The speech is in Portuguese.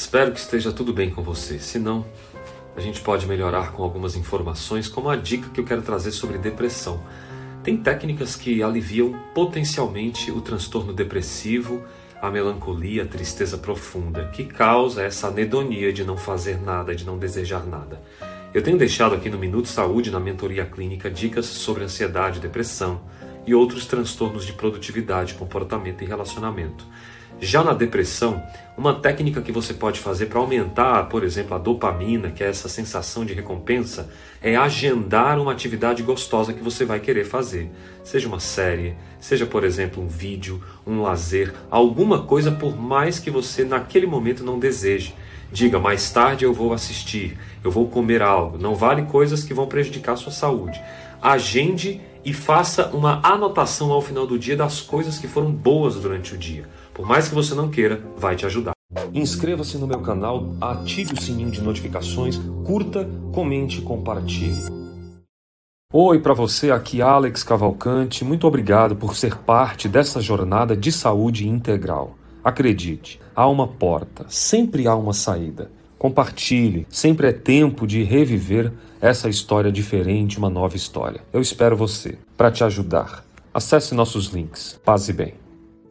Espero que esteja tudo bem com você. Se não, a gente pode melhorar com algumas informações, como a dica que eu quero trazer sobre depressão. Tem técnicas que aliviam potencialmente o transtorno depressivo, a melancolia, a tristeza profunda, que causa essa anedonia de não fazer nada, de não desejar nada. Eu tenho deixado aqui no Minuto Saúde, na mentoria clínica, dicas sobre ansiedade, depressão e outros transtornos de produtividade, comportamento e relacionamento. Já na depressão, uma técnica que você pode fazer para aumentar, por exemplo, a dopamina, que é essa sensação de recompensa, é agendar uma atividade gostosa que você vai querer fazer. Seja uma série, seja, por exemplo, um vídeo, um lazer, alguma coisa por mais que você naquele momento não deseje. Diga, mais tarde eu vou assistir, eu vou comer algo. Não vale coisas que vão prejudicar a sua saúde. Agende e faça uma anotação ao final do dia das coisas que foram boas durante o dia. Por mais que você não queira, vai te ajudar. Inscreva-se no meu canal, ative o sininho de notificações, curta, comente e compartilhe. Oi para você, aqui Alex Cavalcante. Muito obrigado por ser parte dessa jornada de saúde integral. Acredite, há uma porta, sempre há uma saída. Compartilhe, sempre é tempo de reviver essa história diferente, uma nova história. Eu espero você para te ajudar. Acesse nossos links. Paz e bem.